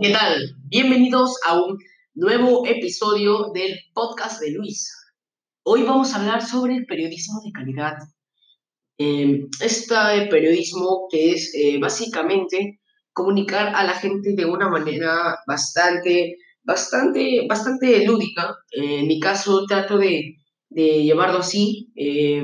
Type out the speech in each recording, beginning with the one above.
¿Qué tal? Bienvenidos a un nuevo episodio del podcast de Luis. Hoy vamos a hablar sobre el periodismo de calidad. Eh, este periodismo que es eh, básicamente comunicar a la gente de una manera bastante, bastante, bastante lúdica. en mi caso trato de, de llevarlo así. Eh,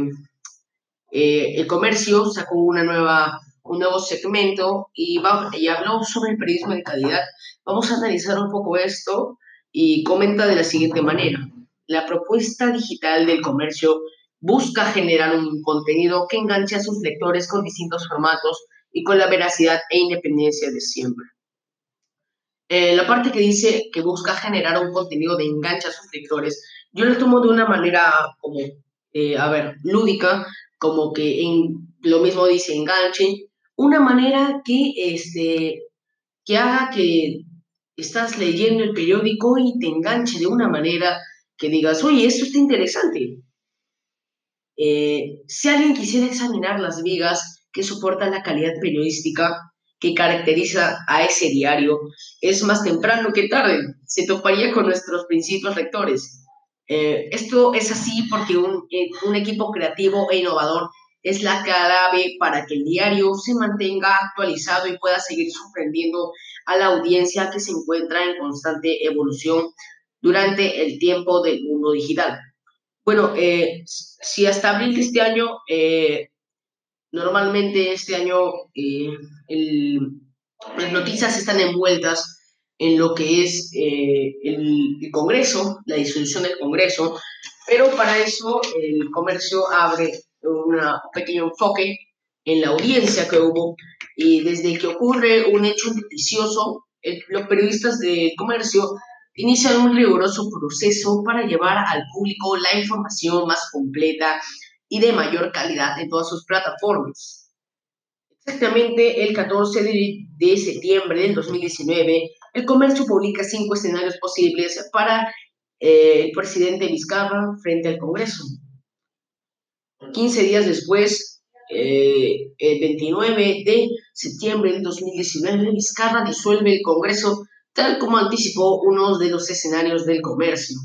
el comercio sacó una nueva un nuevo segmento y, va, y habló sobre el periodismo de calidad. Vamos a analizar un poco esto y comenta de la siguiente manera. La propuesta digital del comercio busca generar un contenido que enganche a sus lectores con distintos formatos y con la veracidad e independencia de siempre. Eh, la parte que dice que busca generar un contenido de enganche a sus lectores, yo lo tomo de una manera como, eh, a ver, lúdica, como que en, lo mismo dice enganche, una manera que, este, que haga que estás leyendo el periódico y te enganche de una manera que digas, oye, esto está interesante. Eh, si alguien quisiera examinar las vigas que soportan la calidad periodística que caracteriza a ese diario, es más temprano que tarde, se toparía con nuestros principios rectores. Eh, esto es así porque un, eh, un equipo creativo e innovador es la clave para que el diario se mantenga actualizado y pueda seguir sorprendiendo a la audiencia que se encuentra en constante evolución durante el tiempo del mundo digital. Bueno, eh, si hasta abril de este año, eh, normalmente este año eh, las noticias están envueltas en lo que es el, el Congreso, la disolución del Congreso, pero para eso el comercio abre un pequeño enfoque en la audiencia que hubo y desde que ocurre un hecho noticioso, los periodistas de comercio inician un riguroso proceso para llevar al público la información más completa y de mayor calidad en todas sus plataformas. Exactamente el 14 de, septiembre del 2019, el comercio publica cinco escenarios posibles para eh, el presidente Vizcarra frente al Congreso. 15 días después, eh, el 29 de septiembre del 2019, Vizcarra disuelve el Congreso tal como anticipó uno de los escenarios del comercio.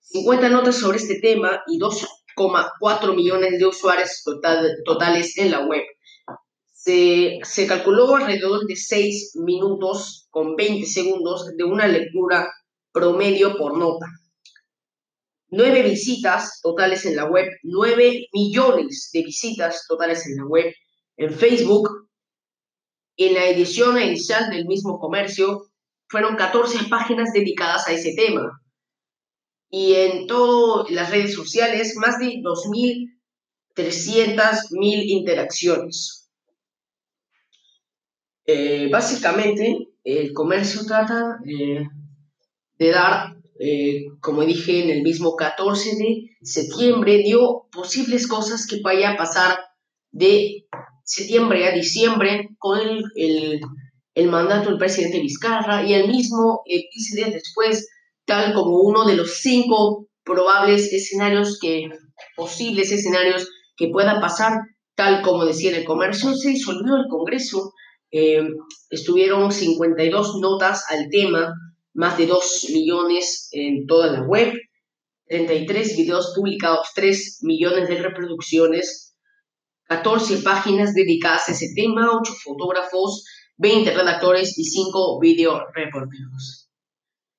50 notas sobre este tema y 2,4 millones de usuarios totales en la web. Se, se, calculó alrededor de 6 minutos con 20 segundos de una lectura promedio por nota. 9 visitas totales en la web, 9 millones de visitas totales en la web. En Facebook, en la edición inicial del mismo comercio, fueron 14 páginas dedicadas a ese tema. Y en todas las redes sociales, más de 2.300.000 interacciones. Eh, básicamente, el comercio trata eh, de dar eh, como dije, en el mismo 14 de septiembre, dio posibles cosas que vaya a pasar de septiembre a diciembre con el, el, mandato del presidente Vizcarra y el mismo 15 días después, tal como uno de los cinco probables escenarios que, posibles escenarios que puedan pasar, tal como decía el comercio, se disolvió el Congreso, eh, estuvieron 52 notas al tema, más de 2 millones en toda la web, 33 videos publicados, 3 millones de reproducciones, 14 páginas dedicadas a ese tema, 8 fotógrafos, 20 redactores y 5 video reporteros.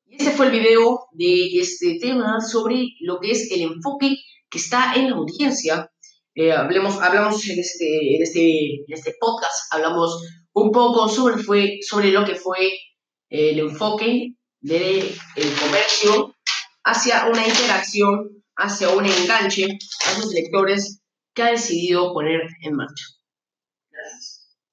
Y ese fue el video de este tema sobre lo que es el enfoque que está en la audiencia. Eh, hablemos, hablamos en este, en, este, este podcast, hablamos un poco sobre lo que fue el enfoque del el comercio hacia una interacción, hacia un enganche a sus lectores que ha decidido poner en marcha.